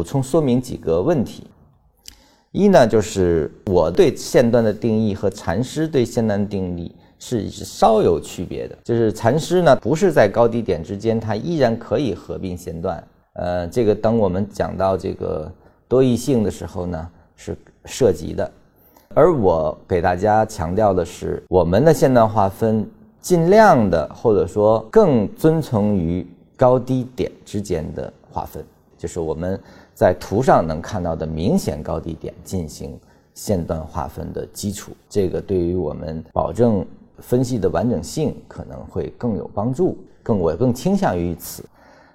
补充说明几个问题。一呢，就是我对线段的定义和禅师对线段定义是稍有区别的。就是禅师呢，不是在高低点之间，它依然可以合并线段。呃，这个等我们讲到这个多义性的时候呢，是涉及的。而我给大家强调的是，我们的线段划分尽量的，或者说更遵从于高低点之间的划分，就是我们。在图上能看到的明显高低点进行线段划分的基础，这个对于我们保证分析的完整性可能会更有帮助，更我更倾向于此。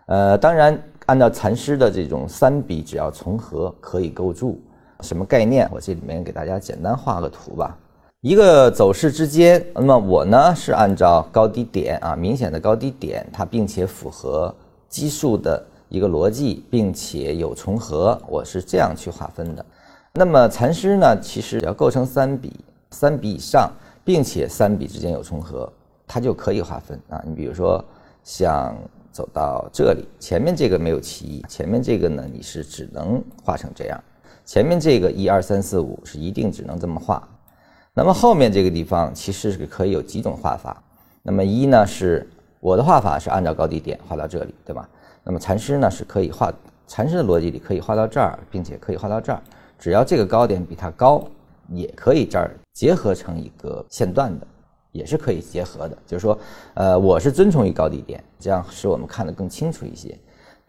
呃，当然，按照禅师的这种三笔只要重合可以构筑，什么概念？我这里面给大家简单画个图吧。一个走势之间，那么我呢是按照高低点啊，明显的高低点，它并且符合基数的。一个逻辑，并且有重合，我是这样去划分的。那么禅师呢，其实要构成三笔，三笔以上，并且三笔之间有重合，它就可以划分啊。你比如说，像走到这里，前面这个没有歧义，前面这个呢，你是只能画成这样。前面这个一二三四五是一定只能这么画。那么后面这个地方其实是可以有几种画法。那么一呢，是我的画法是按照高低点画到这里，对吧？那么禅师呢是可以画，禅师的逻辑里可以画到这儿，并且可以画到这儿，只要这个高点比它高，也可以这儿结合成一个线段的，也是可以结合的。就是说，呃，我是遵从于高低点，这样使我们看得更清楚一些。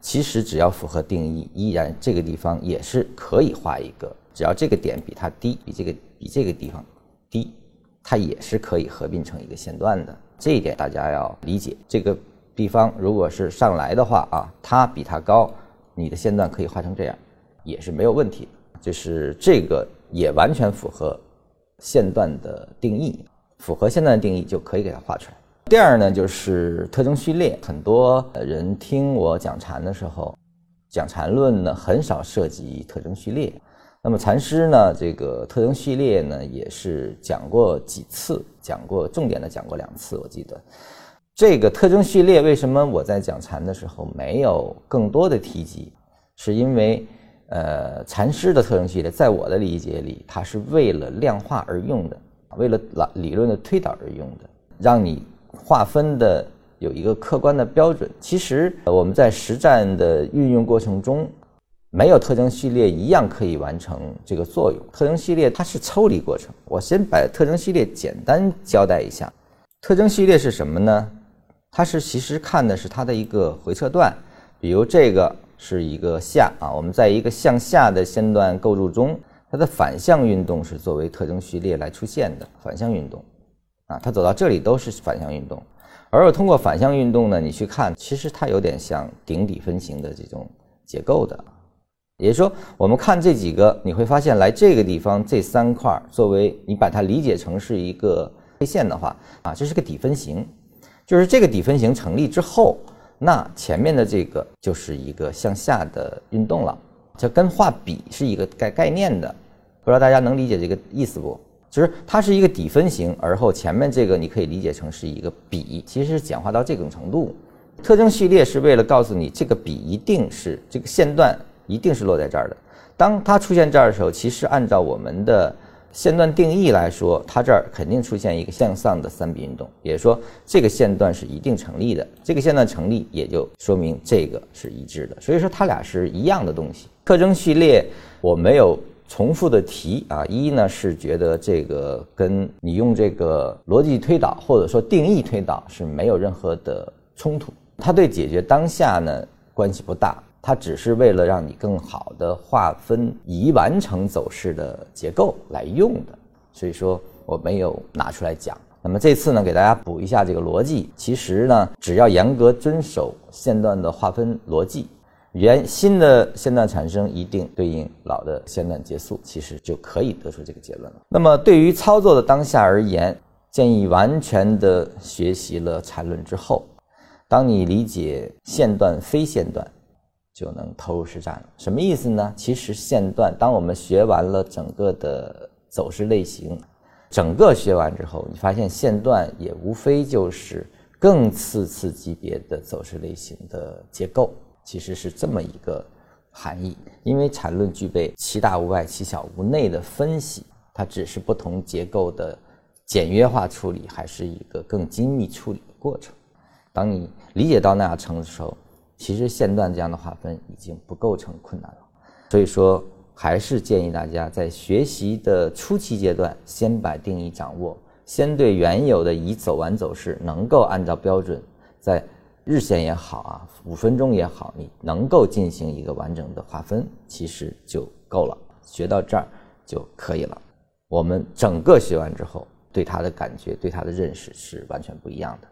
其实只要符合定义，依然这个地方也是可以画一个，只要这个点比它低，比这个比这个地方低，它也是可以合并成一个线段的。这一点大家要理解这个。地方如果是上来的话啊，它比它高，你的线段可以画成这样，也是没有问题。就是这个也完全符合线段的定义，符合线段的定义就可以给它画出来。第二呢，就是特征序列。很多人听我讲禅的时候，讲禅论呢很少涉及特征序列。那么禅师呢，这个特征序列呢也是讲过几次，讲过重点的讲过两次，我记得。这个特征序列为什么我在讲禅的时候没有更多的提及？是因为，呃，禅师的特征序列在我的理解里，它是为了量化而用的，为了理论的推导而用的，让你划分的有一个客观的标准。其实我们在实战的运用过程中，没有特征序列一样可以完成这个作用。特征序列它是抽离过程，我先把特征序列简单交代一下。特征序列是什么呢？它是其实看的是它的一个回撤段，比如这个是一个下啊，我们在一个向下的线段构筑中，它的反向运动是作为特征序列来出现的反向运动，啊，它走到这里都是反向运动，而我通过反向运动呢，你去看，其实它有点像顶底分型的这种结构的，也就是说，我们看这几个，你会发现来这个地方这三块作为你把它理解成是一个 K 线的话，啊，这是个底分型。就是这个底分型成立之后，那前面的这个就是一个向下的运动了，就跟画笔是一个概概念的，不知道大家能理解这个意思不？就是它是一个底分型，而后前面这个你可以理解成是一个笔，其实是简化到这种程度。特征序列是为了告诉你，这个笔一定是这个线段一定是落在这儿的。当它出现这儿的时候，其实按照我们的。线段定义来说，它这儿肯定出现一个向上的三笔运动，也就是说这个线段是一定成立的。这个线段成立，也就说明这个是一致的。所以说它俩是一样的东西。特征序列我没有重复的提啊，一呢是觉得这个跟你用这个逻辑推导或者说定义推导是没有任何的冲突，它对解决当下呢关系不大。它只是为了让你更好的划分已完成走势的结构来用的，所以说我没有拿出来讲。那么这次呢，给大家补一下这个逻辑。其实呢，只要严格遵守线段的划分逻辑，原新的线段产生一定对应老的线段结束，其实就可以得出这个结论了。那么对于操作的当下而言，建议完全的学习了缠论之后，当你理解线段非线段。就能投入实战了，什么意思呢？其实线段，当我们学完了整个的走势类型，整个学完之后，你发现线段也无非就是更次次级别的走势类型的结构，其实是这么一个含义。因为缠论具备其大无外，其小无内的分析，它只是不同结构的简约化处理，还是一个更精密处理的过程。当你理解到那样程度的时候，其实线段这样的划分已经不构成困难了。所以说，还是建议大家在学习的初期阶段，先把定义掌握，先对原有的已走完走势能够按照标准在。日线也好啊，五分钟也好，你能够进行一个完整的划分，其实就够了。学到这儿就可以了。我们整个学完之后，对它的感觉、对它的认识是完全不一样的。